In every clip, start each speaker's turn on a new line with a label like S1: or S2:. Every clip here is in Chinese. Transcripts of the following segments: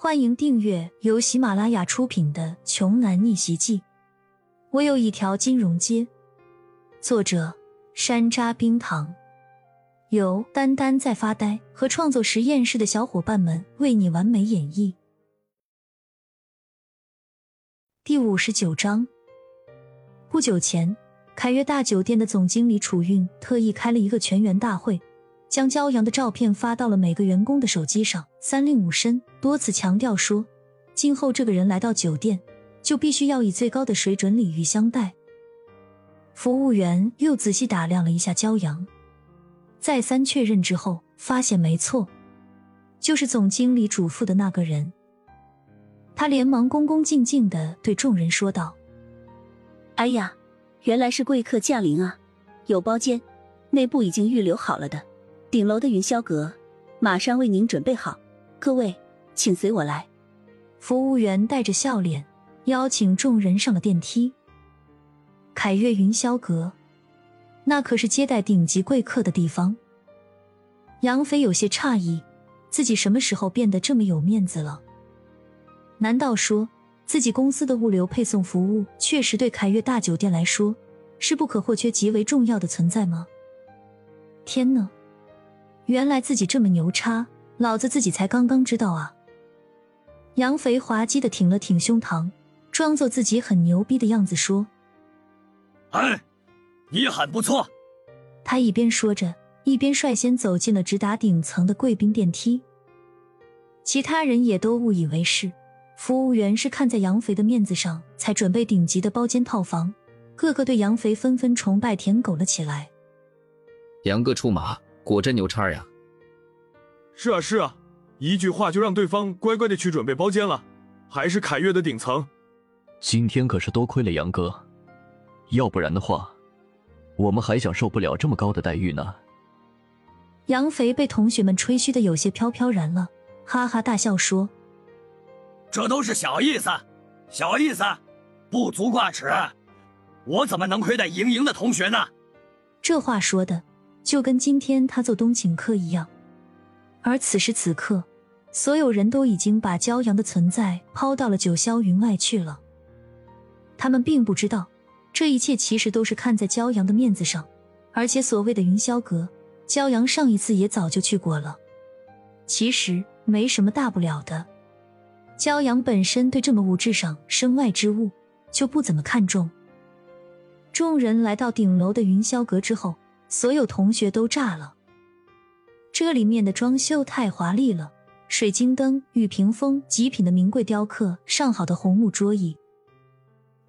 S1: 欢迎订阅由喜马拉雅出品的《穷男逆袭记》。我有一条金融街。作者：山楂冰糖，由丹丹在发呆和创作实验室的小伙伴们为你完美演绎。第五十九章。不久前，凯悦大酒店的总经理楚运特意开了一个全员大会。将骄阳的照片发到了每个员工的手机上，三令五申，多次强调说，今后这个人来到酒店，就必须要以最高的水准礼遇相待。服务员又仔细打量了一下骄阳，再三确认之后，发现没错，就是总经理嘱咐的那个人。他连忙恭恭敬敬的对众人说道：“
S2: 哎呀，原来是贵客驾临啊！有包间，内部已经预留好了的。”顶楼的云霄阁，马上为您准备好。各位，请随我来。
S1: 服务员带着笑脸邀请众人上了电梯。凯悦云霄阁，那可是接待顶级贵客的地方。杨飞有些诧异，自己什么时候变得这么有面子了？难道说自己公司的物流配送服务确实对凯悦大酒店来说是不可或缺、极为重要的存在吗？天哪！原来自己这么牛叉，老子自己才刚刚知道啊！杨肥滑稽的挺了挺胸膛，装作自己很牛逼的样子说：“
S3: 哎，你很不错。”
S1: 他一边说着，一边率先走进了直达顶层的贵宾电梯。其他人也都误以为是服务员是看在杨肥的面子上才准备顶级的包间套房，个个对杨肥纷纷崇拜舔狗了起来。
S4: 杨哥出马。果真牛叉呀！
S5: 是啊是啊，一句话就让对方乖乖的去准备包间了，还是凯越的顶层。
S6: 今天可是多亏了杨哥，要不然的话，我们还享受不了这么高的待遇呢。
S1: 杨肥被同学们吹嘘的有些飘飘然了，哈哈大笑说：“
S3: 这都是小意思，小意思，不足挂齿。我怎么能亏待莹莹的同学呢？”
S1: 这话说的。就跟今天他做冬请客一样，而此时此刻，所有人都已经把骄阳的存在抛到了九霄云外去了。他们并不知道，这一切其实都是看在骄阳的面子上。而且所谓的云霄阁，骄阳上一次也早就去过了，其实没什么大不了的。骄阳本身对这么物质上身外之物就不怎么看重。众人来到顶楼的云霄阁之后。所有同学都炸了，这里面的装修太华丽了，水晶灯、玉屏风、极品的名贵雕刻、上好的红木桌椅。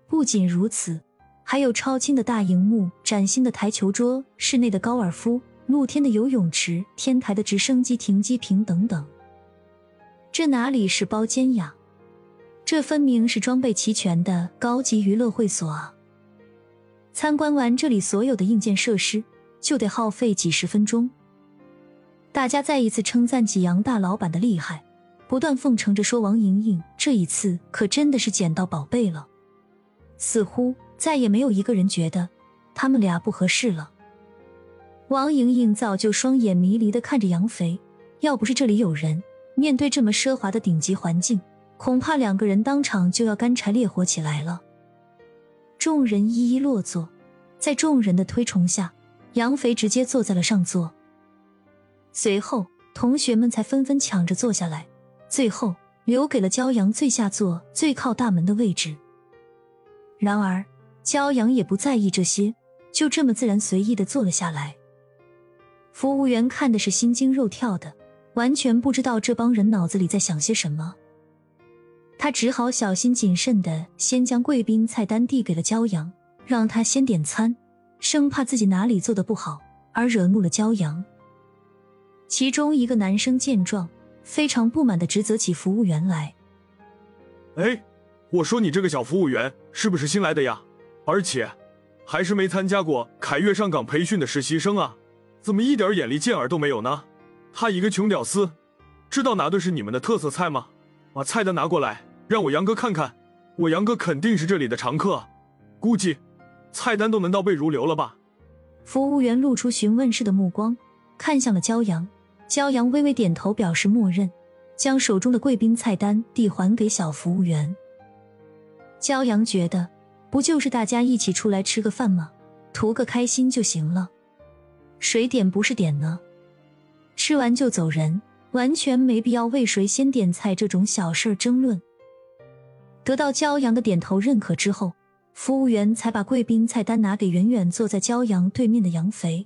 S1: 不仅如此，还有超轻的大荧幕、崭新的台球桌、室内的高尔夫、露天的游泳池、天台的直升机停机坪等等。这哪里是包间呀？这分明是装备齐全的高级娱乐会所啊！参观完这里所有的硬件设施。就得耗费几十分钟。大家再一次称赞起杨大老板的厉害，不断奉承着说：“王莹莹这一次可真的是捡到宝贝了。”似乎再也没有一个人觉得他们俩不合适了。王莹莹早就双眼迷离的看着杨肥，要不是这里有人，面对这么奢华的顶级环境，恐怕两个人当场就要干柴烈火起来了。众人一一落座，在众人的推崇下。杨肥直接坐在了上座，随后同学们才纷纷抢着坐下来，最后留给了骄阳最下座、最靠大门的位置。然而，骄阳也不在意这些，就这么自然随意的坐了下来。服务员看的是心惊肉跳的，完全不知道这帮人脑子里在想些什么。他只好小心谨慎的先将贵宾菜单递给了骄阳，让他先点餐。生怕自己哪里做的不好而惹怒了骄阳。其中一个男生见状，非常不满的指责起服务员来：“
S5: 哎，我说你这个小服务员是不是新来的呀？而且还是没参加过凯越上岗培训的实习生啊？怎么一点眼力见儿都没有呢？他一个穷屌丝，知道哪顿是你们的特色菜吗？把菜单拿过来，让我杨哥看看。我杨哥肯定是这里的常客，估计……”菜单都能倒背如流了吧？
S1: 服务员露出询问式的目光，看向了骄阳。骄阳微微点头，表示默认。将手中的贵宾菜单递还给小服务员。骄阳觉得，不就是大家一起出来吃个饭吗？图个开心就行了，谁点不是点呢？吃完就走人，完全没必要为谁先点菜这种小事争论。得到骄阳的点头认可之后，服务员才把贵宾菜单拿给远远坐在骄阳对面的杨肥。